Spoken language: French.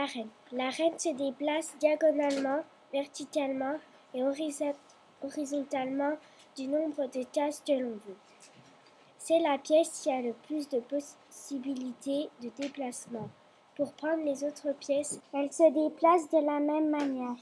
L'arène. L'arène se déplace diagonalement, verticalement et horizontalement du nombre de cases que l'on veut. C'est la pièce qui a le plus de possibilités de déplacement. Pour prendre les autres pièces, elle se déplace de la même manière.